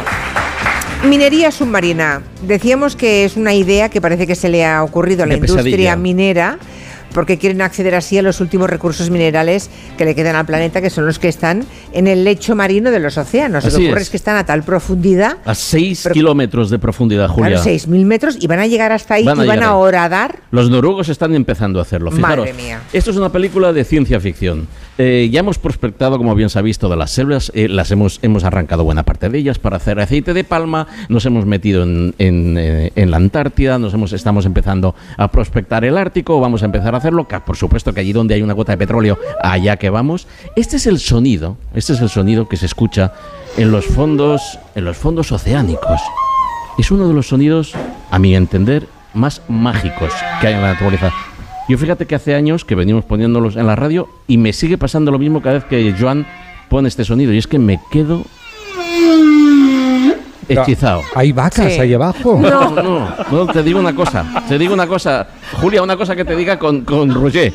minería submarina. Decíamos que es una idea que parece que se le ha ocurrido a la industria pesadilla. minera porque quieren acceder así a los últimos recursos minerales que le quedan al planeta, que son los que están en el lecho marino de los océanos. Lo Así que ocurre es. es que están a tal profundidad, A 6 Pero- kilómetros de profundidad, Julia. claro, 6.000 metros, y van a llegar hasta ahí Van a y van llegar a ahí. horadar. Los noruegos están empezando a hacerlo. Fijaros, Madre mía. esto es una película de ciencia ficción. Eh, ya hemos prospectado, como bien se ha de las selvas. eh, las hemos, hemos arrancado buena parte de ellas para hacer aceite de palma. Nos hemos metido en, en, eh, la Antártida. Nos hemos, estamos empezando a prospectar el Ártico. Vamos a empezar a hacerlo. por supuesto que allí donde hay una gota de petróleo, allá que vamos. Este es el sonido. Este es el sonido que se escucha en los fondos, en los fondos oceánicos. Es uno de los sonidos, a mi entender, más mágicos que hay en la naturaleza. Yo fíjate que hace años que venimos poniéndolos en la radio y me sigue pasando lo mismo cada vez que Joan pone este sonido y es que me quedo hechizado. Hay vacas Sí. ahí abajo. No, no, no, te digo una cosa, te digo una cosa, Julia, una cosa que te diga con, con Roger.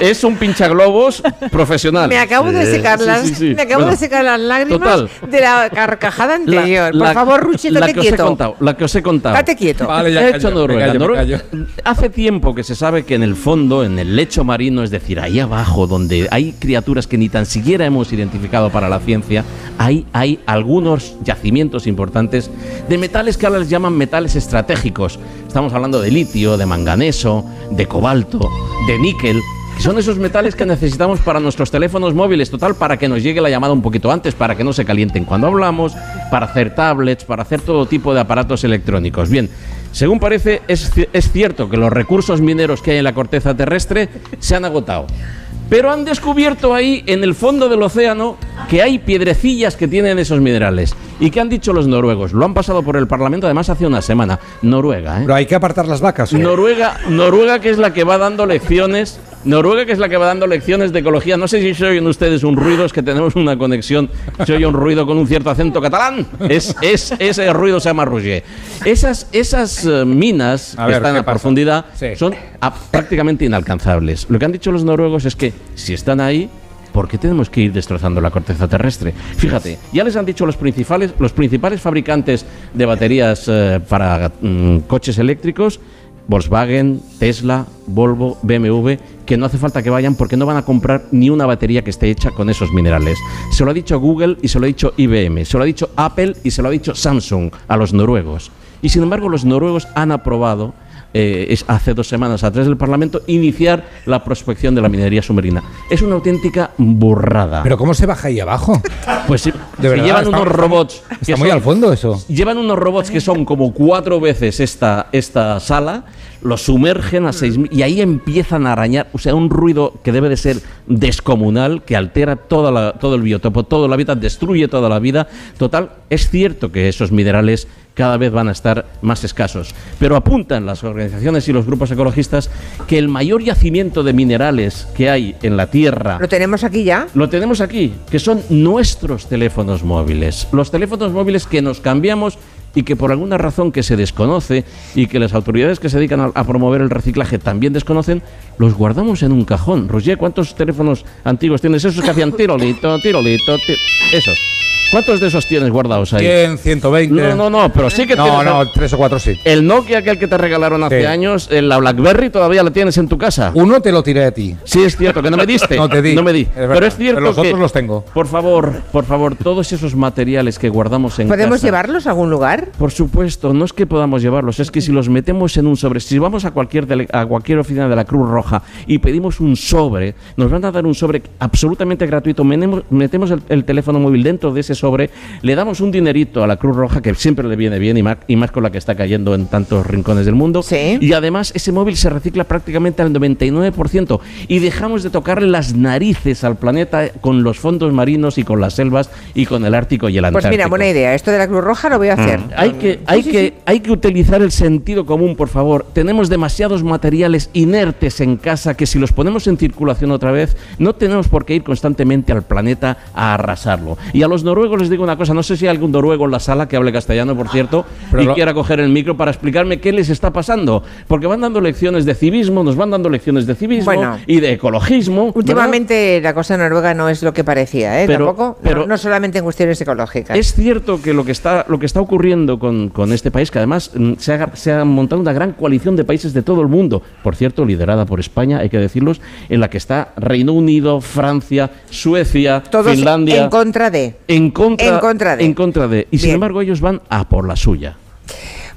Es un pinchaglobos profesional. Me acabo de secar sí, las, sí, sí. me acabo Bueno, de secar las lágrimas total. de la carcajada La- anterior. la- Por favor, Ruchi, la date que os he quieto. contado, la que os he contado. Date quieto. Vale, ya He hecho Noruega. callo. Hace tiempo que se sabe que en el fondo, en el lecho marino, es decir, ahí abajo, donde hay criaturas que ni tan siquiera hemos identificado para la ciencia, hay, hay algunos yacimientos importantes de metales que ahora les llaman metales estratégicos. Estamos hablando de litio, de manganeso, de cobalto, de níquel. Son esos metales que necesitamos para nuestros teléfonos móviles, total, para que nos llegue la llamada un poquito antes, para que no se calienten cuando hablamos, para hacer tablets, para hacer todo tipo de aparatos electrónicos. Bien, según parece, es, es cierto que los recursos mineros que hay en la corteza terrestre se han agotado. Pero han descubierto ahí, en el fondo del océano, que hay piedrecillas que tienen esos minerales. ¿Y qué han dicho los noruegos? Lo han pasado por el Parlamento, además hace una semana. Noruega, ¿eh? Pero hay que apartar las vacas. Noruega, Noruega que es la que va dando lecciones, Noruega que es la que va dando lecciones de ecología. No sé si se oyen ustedes un ruido, es que tenemos una conexión, se oye un ruido con un cierto acento catalán. Es, es, ese ruido se llama Roger. Esas, esas eh, minas A que ver, están ¿qué a pasa? profundidad Sí. son a- prácticamente inalcanzables. Lo que han dicho los noruegos es que si están ahí, ¿Por qué tenemos que ir destrozando la corteza terrestre? Fíjate, ya les han dicho los principales, los principales fabricantes de baterías eh, para mm, coches eléctricos, Volkswagen, Tesla, Volvo, BMW, que no hace falta que vayan porque no van a comprar ni una batería que esté hecha con esos minerales. Se lo ha dicho Google y se lo ha dicho IBM, se lo ha dicho Apple y se lo ha dicho Samsung a los noruegos. Y sin embargo los noruegos han aprobado eh, es hace dos semanas a través del Parlamento iniciar la prospección de la minería submarina. Es una auténtica burrada. ¿Pero cómo se baja ahí abajo? Pues sí, llevan está- unos robots. Está muy son- al fondo eso. Llevan unos robots que son como cuatro veces esta, esta sala, los sumergen a 6.000 y ahí empiezan a arañar, o sea, un ruido que debe de ser descomunal, que altera toda la- todo el biotopo, todo el hábitat, destruye toda la vida. Total, es cierto que esos minerales cada vez van a estar más escasos, pero apuntan las organizaciones y los grupos ecologistas que el mayor yacimiento de minerales que hay en la Tierra ¿Lo tenemos aquí ya? lo tenemos aquí, que son nuestros teléfonos móviles. Los teléfonos móviles que nos cambiamos y que por alguna razón que se desconoce y que las autoridades que se dedican a, promover el reciclaje también desconocen, los guardamos en un cajón. Roger, ¿cuántos teléfonos antiguos tienes? Esos que hacían tirolito, tirolito, ti- esos. ¿Cuántos de esos tienes guardados ahí? 100, 120. No, no, no, pero sí que No, tienes- no, tres o cuatro sí. El Nokia, aquel que te regalaron hace Sí. años, la BlackBerry, todavía la tienes en tu casa. Uno te lo tiré a ti. Sí, es cierto, que no me diste. No te di. No me di. verdad. pero es cierto Pero los que, otros los tengo. Por favor, por favor, todos esos materiales que guardamos en ¿Podemos casa- llevarlos a algún lugar? Por supuesto, no es que podamos llevarlos, es que si los metemos en un sobre, si vamos a cualquier dele- a cualquier oficina de la Cruz Roja y pedimos un sobre, nos van a dar un sobre absolutamente gratuito, metemos el, el teléfono móvil dentro de ese sobre, le damos un dinerito a la Cruz Roja que siempre le viene bien y más, y más con la que está cayendo en tantos rincones del mundo. Y además ese móvil se recicla prácticamente al 99% y dejamos de tocarle las narices al planeta con los fondos marinos y con las selvas y con el Ártico y el Pues Antártico. mira, buena idea. Esto de la Cruz Roja lo voy a hacer. Mm. Hay que, hay, que, hay que utilizar el sentido común, por favor. Tenemos demasiados materiales inertes en casa que si los ponemos en circulación otra vez, no tenemos por qué ir constantemente al planeta a arrasarlo. Y a los noruegos les digo una cosa, no sé si hay algún noruego en la sala que hable castellano, por cierto, Pero y lo- quiera coger el micro para explicarme qué les está pasando. Porque van dando lecciones de civismo, nos van dando lecciones de civismo Bueno. y de ecologismo. ¿verdad? Últimamente la cosa en Noruega no es lo que parecía, ¿eh? Pero- Tampoco, pero- no, no solamente en cuestiones ecológicas. Es cierto que lo que está, lo que está ocurriendo con, con este país, que además mm, se ha, se ha montado una gran coalición de países de todo el mundo, por cierto, liderada por España, hay que decirlos, en la que está Reino Unido, Francia, Suecia, Todos Finlandia. en contra de. en contra, en contra de. en contra de. Y sin embargo, ellos van a por la suya.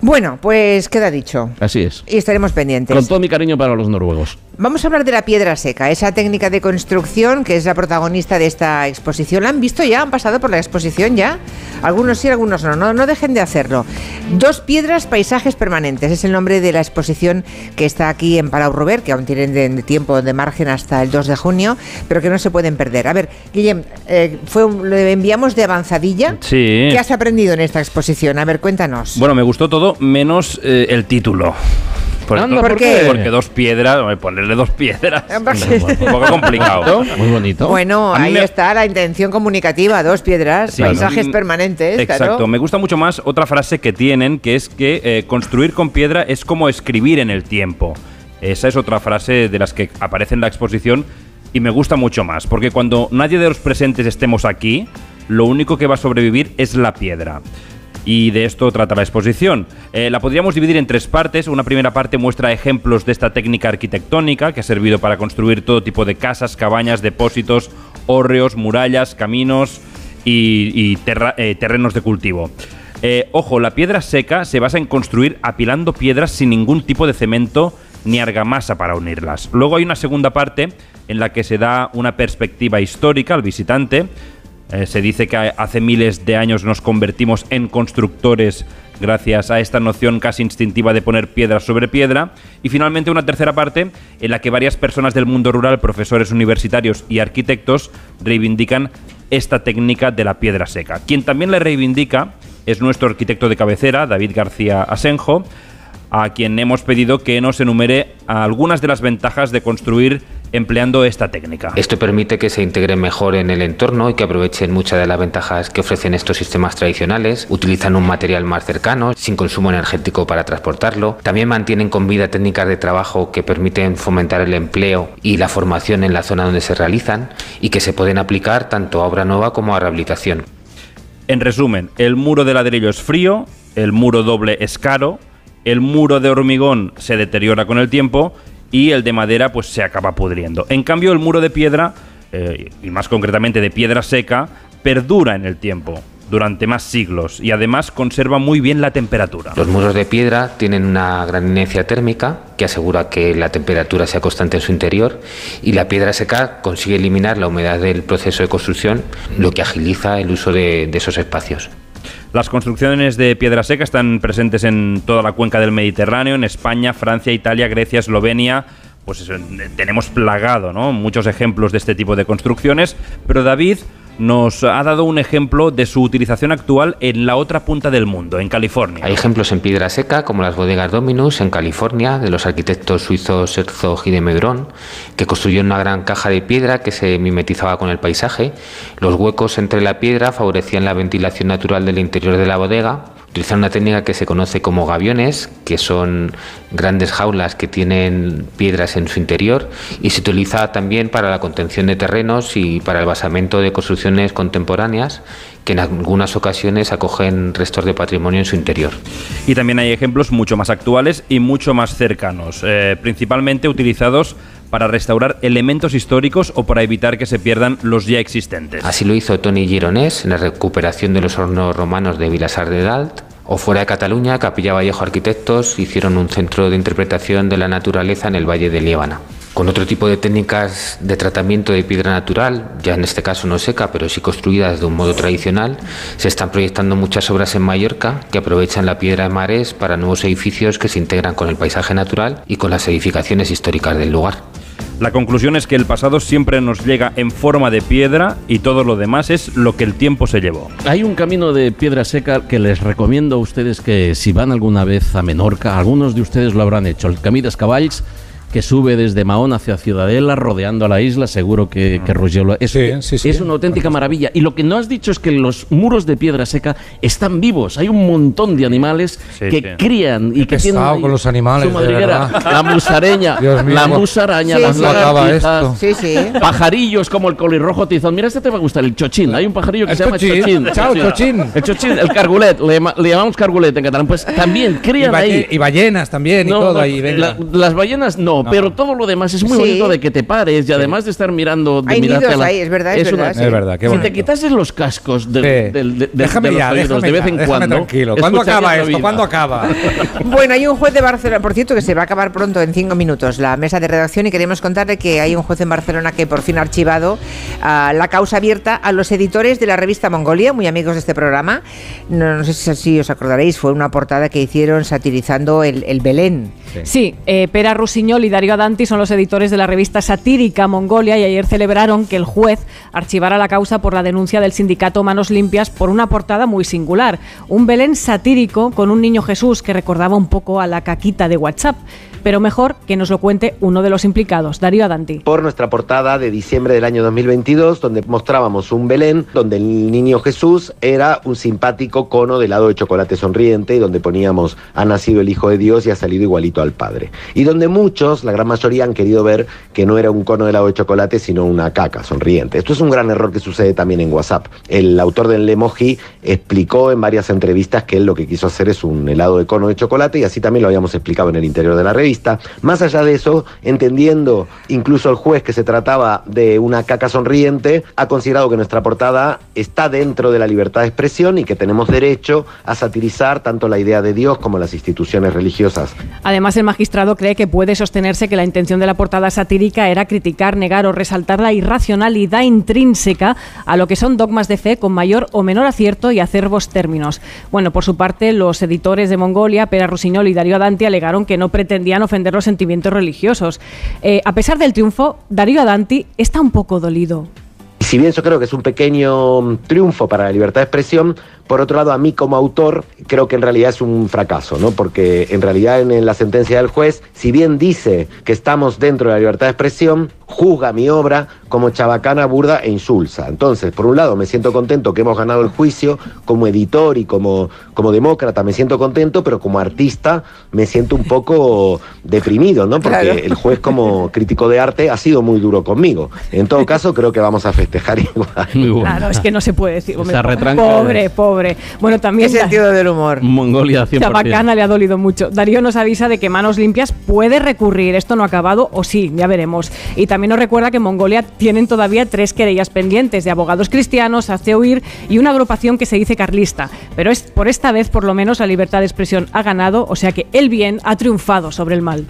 Bueno, pues queda dicho. Así es. Y estaremos pendientes. Con todo mi cariño para los noruegos. Vamos a hablar de la piedra seca, esa técnica de construcción que es la protagonista de esta exposición. ¿La han visto ya? ¿Han pasado por la exposición ya? Algunos sí, algunos no. No, no dejen de hacerlo. Dos piedras, paisajes permanentes. Es el nombre de la exposición que está aquí en Palau Robert, que aún tienen de, de tiempo de margen hasta el 2 de junio, pero que no se pueden perder. A ver, Guillem, eh, fue un- lo enviamos de avanzadilla. Sí. ¿Qué has aprendido en esta exposición? A ver, cuéntanos. Bueno, me gustó todo menos eh, el título. Por, Anda, ¿por qué? Porque dos piedras, ponerle dos piedras. Un poco complicado. Muy bonito. Bueno, ahí me- está la intención comunicativa, dos piedras, Sí. paisajes Mm, permanentes, Exacto, claro. me gusta mucho más otra frase que tienen, que es que eh, construir con piedra es como escribir en el tiempo. Esa es otra frase de las que aparece en la exposición y me gusta mucho más, porque cuando nadie de los presentes estemos aquí, lo único que va a sobrevivir es la piedra. Y de esto trata la exposición. Eh, la podríamos dividir en tres partes. Una primera parte muestra ejemplos de esta técnica arquitectónica que ha servido para construir todo tipo de casas, cabañas, depósitos, hórreos, murallas, caminos y, eh, terrenos de cultivo. Eh, ojo, la piedra seca se basa en construir apilando piedras sin ningún tipo de cemento ni argamasa para unirlas. Luego hay una segunda parte en la que se da una perspectiva histórica al visitante. Eh, se dice que hace miles de años nos convertimos en constructores gracias a esta noción casi instintiva de poner piedra sobre piedra. Y finalmente una tercera parte en la que varias personas del mundo rural, profesores universitarios y arquitectos reivindican esta técnica de la piedra seca. Quien también la reivindica es nuestro arquitecto de cabecera, David García Asenjo, a quien hemos pedido que nos enumere algunas de las ventajas de construir empleando esta técnica. Esto permite que se integren mejor en el entorno y que aprovechen muchas de las ventajas que ofrecen estos sistemas tradicionales. Utilizan un material más cercano, sin consumo energético para transportarlo. También mantienen con vida técnicas de trabajo que permiten fomentar el empleo y la formación en la zona donde se realizan y que se pueden aplicar tanto a obra nueva como a rehabilitación. En resumen, el muro de ladrillo es frío, el muro doble es caro, el muro de hormigón se deteriora con el tiempo y el de madera pues se acaba pudriendo. En cambio, el muro de piedra, eh, y más concretamente de piedra seca, perdura en el tiempo. durante más siglos y además conserva muy bien la temperatura. Los muros de piedra tienen una gran inercia térmica que asegura que la temperatura sea constante en su interior y la piedra seca consigue eliminar la humedad del proceso de construcción, lo que agiliza el uso de, de esos espacios. Las construcciones de piedra seca están presentes en toda la cuenca del Mediterráneo, en España, Francia, Italia, Grecia, Eslovenia. Pues eso, tenemos plagado, ¿no? Muchos ejemplos de este tipo de construcciones. Pero David nos ha dado un ejemplo de su utilización actual en la otra punta del mundo, en California. Hay ejemplos en piedra seca, como las bodegas Dominus en California, de los arquitectos suizos Herzog y de Megrón, que construyeron una gran caja de piedra que se mimetizaba con el paisaje. Los huecos entre la piedra favorecían la ventilación natural del interior de la bodega, utilizan una técnica que se conoce como gaviones, que son grandes jaulas que tienen piedras en su interior y se utiliza también para la contención de terrenos y para el basamento de construcciones contemporáneas que en algunas ocasiones acogen restos de patrimonio en su interior. Y también hay ejemplos mucho más actuales y mucho más cercanos, eh, principalmente utilizados para restaurar elementos históricos o para evitar que se pierdan los ya existentes. Así lo hizo Tony Gironés en la recuperación de los hornos romanos de Vilasar de Dalt. O fuera de Cataluña, Capilla Vallejo Arquitectos hicieron un centro de interpretación de la naturaleza en el Valle de Liébana. Con otro tipo de técnicas de tratamiento de piedra natural, ya en este caso no seca, pero sí construidas de un modo tradicional, se están proyectando muchas obras en Mallorca que aprovechan la piedra de mares para nuevos edificios que se integran con el paisaje natural y con las edificaciones históricas del lugar. La conclusión es que el pasado siempre nos llega en forma de piedra y todo lo demás es lo que el tiempo se llevó. Hay un camino de piedra seca que les recomiendo a ustedes que si van alguna vez a Menorca, algunos de ustedes lo habrán hecho, el Camí dels que sube desde Mahón hacia Ciudadela, rodeando a la isla, seguro que, que Roger lo- es, es una auténtica maravilla. Y lo que no has dicho es que los muros de piedra seca están vivos. Hay un montón de animales Sí, que sí. crían y que tienen ahí con los animales, su madriguera. La musareña, Dios mío, la ¿cómo- musaraña, Sí, las lagartijas, esto? Sí, sí. pajarillos como el colirrojo tizón. Mira, este te va a gustar, el chochín. Hay un pajarillo que El se llama chochín. chochín. Chao, chochín. El chochín, el cargulet. Le, le llamamos cargulet en catalán. Pues también Y, crían balle- ahí. y ballenas también y todo no, ahí. la- las ballenas no, No. pero todo lo demás es muy Sí. bonito de que te pares y además de estar mirando. De Hay mirarte nidos la- ahí, es verdad, es una- verdad, sí. Es verdad, qué si te quitases los cascos de, Sí. del- de- de- déjame de los ya, oídos de vez ya, en cuando. tranquilo. ¿Cuándo acaba esto? vida. ¿Cuándo acaba? Bueno, hay un juez de Barcelona, por cierto, que se va a acabar pronto en cinco minutos la mesa de redacción y queremos contarle que hay un juez en Barcelona que por fin ha archivado ah, la causa abierta a los editores de la revista Mongolia, muy amigos de este programa. No, no sé si, si os acordaréis, fue una portada que hicieron satirizando el, el Belén. Sí, eh, Pera Rusiñol y Darío Adanti son los editores de la revista satírica Mongolia y ayer celebraron que el juez archivara la causa por la denuncia del sindicato Manos Limpias por una portada muy singular. Un Belén satírico con un niño Jesús que recordaba un poco a la caquita de WhatsApp. Pero mejor que nos lo cuente uno de los implicados, Darío Adanti. por nuestra portada de diciembre del año 2022, donde mostrábamos un Belén, donde el niño Jesús era un simpático cono de helado de chocolate sonriente y donde poníamos ha nacido el Hijo de Dios y ha salido igualito al Padre. Y donde muchos, la gran mayoría, han querido ver que no era un cono de helado de chocolate, sino una caca sonriente. Esto es un gran error que sucede también en WhatsApp. El autor del emoji explicó en varias entrevistas que él lo que quiso hacer es un helado de cono de chocolate y así también lo habíamos explicado en el interior de la revista. Más allá de eso, entendiendo incluso el juez que se trataba de una caca sonriente, ha considerado que nuestra portada está dentro de la libertad de expresión y que tenemos derecho a satirizar tanto la idea de Dios como las instituciones religiosas. Además, el magistrado cree que puede sostenerse que la intención de la portada satírica era criticar, negar o resaltar la irracionalidad intrínseca a lo que son dogmas de fe con mayor o menor acierto y acervos términos. Bueno, por su parte, los editores de Mongolia, Pera Rusiñol y Darío Adanti, alegaron que no pretendían ofender los sentimientos religiosos. Eh, a pesar del triunfo, Darío Adanti está un poco dolido. Si bien yo creo que es un pequeño mm, triunfo para la libertad de expresión, por otro lado, a mí como autor creo que en realidad es un fracaso, ¿no? Porque en realidad en, en la sentencia del juez, si bien dice que estamos dentro de la libertad de expresión, juzga mi obra como chabacana, burda e insulsa. Entonces, por un lado, me siento contento que hemos ganado el juicio, como editor y como, como demócrata me siento contento, pero como artista me siento un poco deprimido, ¿no? Porque Claro. el juez como crítico de arte ha sido muy duro conmigo. En todo caso, creo que vamos a festejar igual. Claro, es que no se puede decir. hombre, pobre, pobre. Pobre. Bueno, también... Qué sentido del humor. Mongolia 100%. Chabacana le ha dolido mucho. Darío nos avisa de que Manos Limpias puede recurrir. Esto no ha acabado, o sí, ya veremos. Y también nos recuerda que en Mongolia tienen todavía tres querellas pendientes de abogados cristianos, hace huir y una agrupación que se dice carlista. Pero es por esta vez, por lo menos, la libertad de expresión ha ganado, o sea que el bien ha triunfado sobre el mal.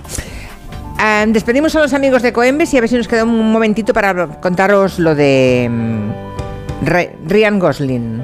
Ah, despedimos a los amigos de Coembes y a ver si nos queda un momentito para contaros lo de Re- Ryan Gosling,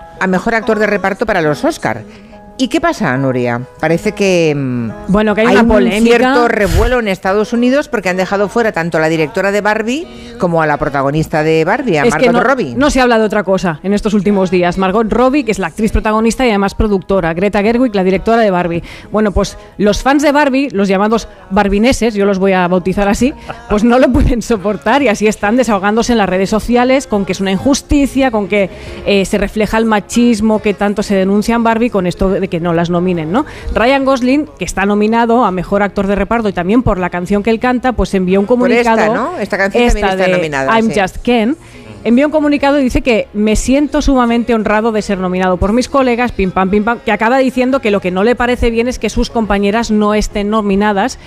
a Mejor Actor de Reparto para los Oscar. ¿Y qué pasa, Nuria? Parece que, mm, Bueno, que hay una un polémica. cierto revuelo en Estados Unidos porque han dejado fuera tanto a la directora de Barbie como a la protagonista de Barbie, a Es Margot no, Robbie. no se habla de otra cosa en estos últimos días. Margot Robbie, que es la actriz protagonista y además productora. Greta Gerwig, la directora de Barbie. Bueno, pues los fans de Barbie, los llamados barbineses, yo los voy a bautizar así, pues no lo pueden soportar y así están desahogándose en las redes sociales con que es una injusticia, con que eh, se refleja el machismo que tanto se denuncia en Barbie con esto de que no las nominen, ¿no? Ryan Gosling, que está nominado a Mejor Actor de Reparto y también por la canción que él canta, pues envió un Por esta, comunicado... ¿no? Esta canción también está nominada, I'm sí. Just Ken, envió un comunicado y dice que me siento sumamente honrado de ser nominado por mis colegas, pim pam, pim pam, que acaba diciendo que lo que no le parece bien es que sus compañeras no estén nominadas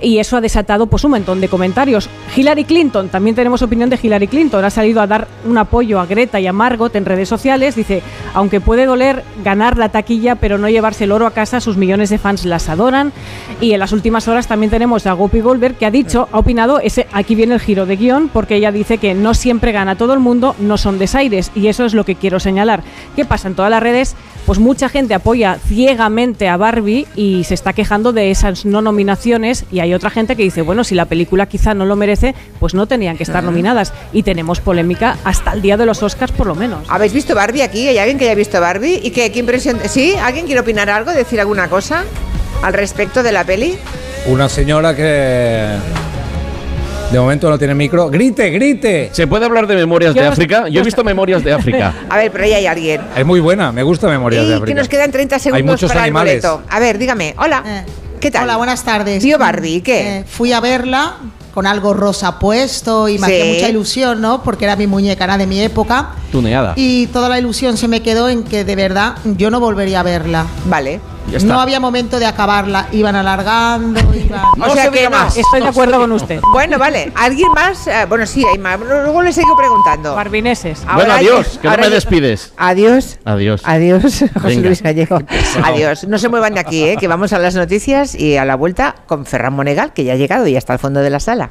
y eso ha desatado pues un montón de comentarios. Hillary Clinton, también tenemos opinión de Hillary Clinton, ha salido a dar un apoyo a Greta y a Margot en redes sociales, dice, aunque puede doler ganar la taquilla pero no llevarse el oro a casa, sus millones de fans las adoran y en las últimas horas también tenemos a Guppy Goldberg que ha dicho, ha opinado, ese, aquí viene el giro de guion, porque ella dice que no siempre gana todo el mundo, no son desaires, y eso es lo que quiero señalar. ¿Qué pasa en todas las redes? Pues mucha gente apoya ciegamente a Barbie y se está quejando de esas no nominaciones, y hay otra gente que dice, bueno, si la película quizá no lo merece, pues no tenían que estar nominadas. Y tenemos polémica hasta el día de los Oscars, por lo menos. ¿Habéis visto Barbie aquí? ¿Hay alguien que haya visto Barbie? ¿Y qué, qué impresión? ¿Sí? ¿Alguien quiere opinar algo? ¿Decir alguna cosa al respecto de la peli? Una señora que de momento no tiene micro. ¡Grite, grite! ¿Se puede hablar de Memorias Yo de no- África? Yo he visto Memorias de África. A ver, pero ahí hay alguien. Es muy buena, me gusta Memorias de África. que nos quedan 30 segundos Hay muchos para animales. el boleto. A ver, dígame. Hola. ¿Qué tal? Hola, buenas tardes. Tío Barbie, ¿qué? Eh, fui a verla con algo rosa puesto y me Sí. hacía mucha ilusión, ¿no? Porque era mi muñeca, era de mi época. Tuneada. Y toda la ilusión se me quedó en que de verdad yo no volvería a verla. Vale. Ya está. No había momento de acabarla. Iban alargando, iban. o sea que no. Estoy de acuerdo con usted. Bueno, vale. ¿Alguien más? Eh, bueno, sí, hay más. Luego le sigo preguntando. Barbineses. Bueno, adiós, que no me despides. Adiós. Adiós. Adiós, José Venga. Luis Gallego. Adiós. No se muevan de aquí, ¿eh? que vamos a las noticias y a la vuelta con Ferran Monegal, que ya ha llegado y ya está al fondo de la sala.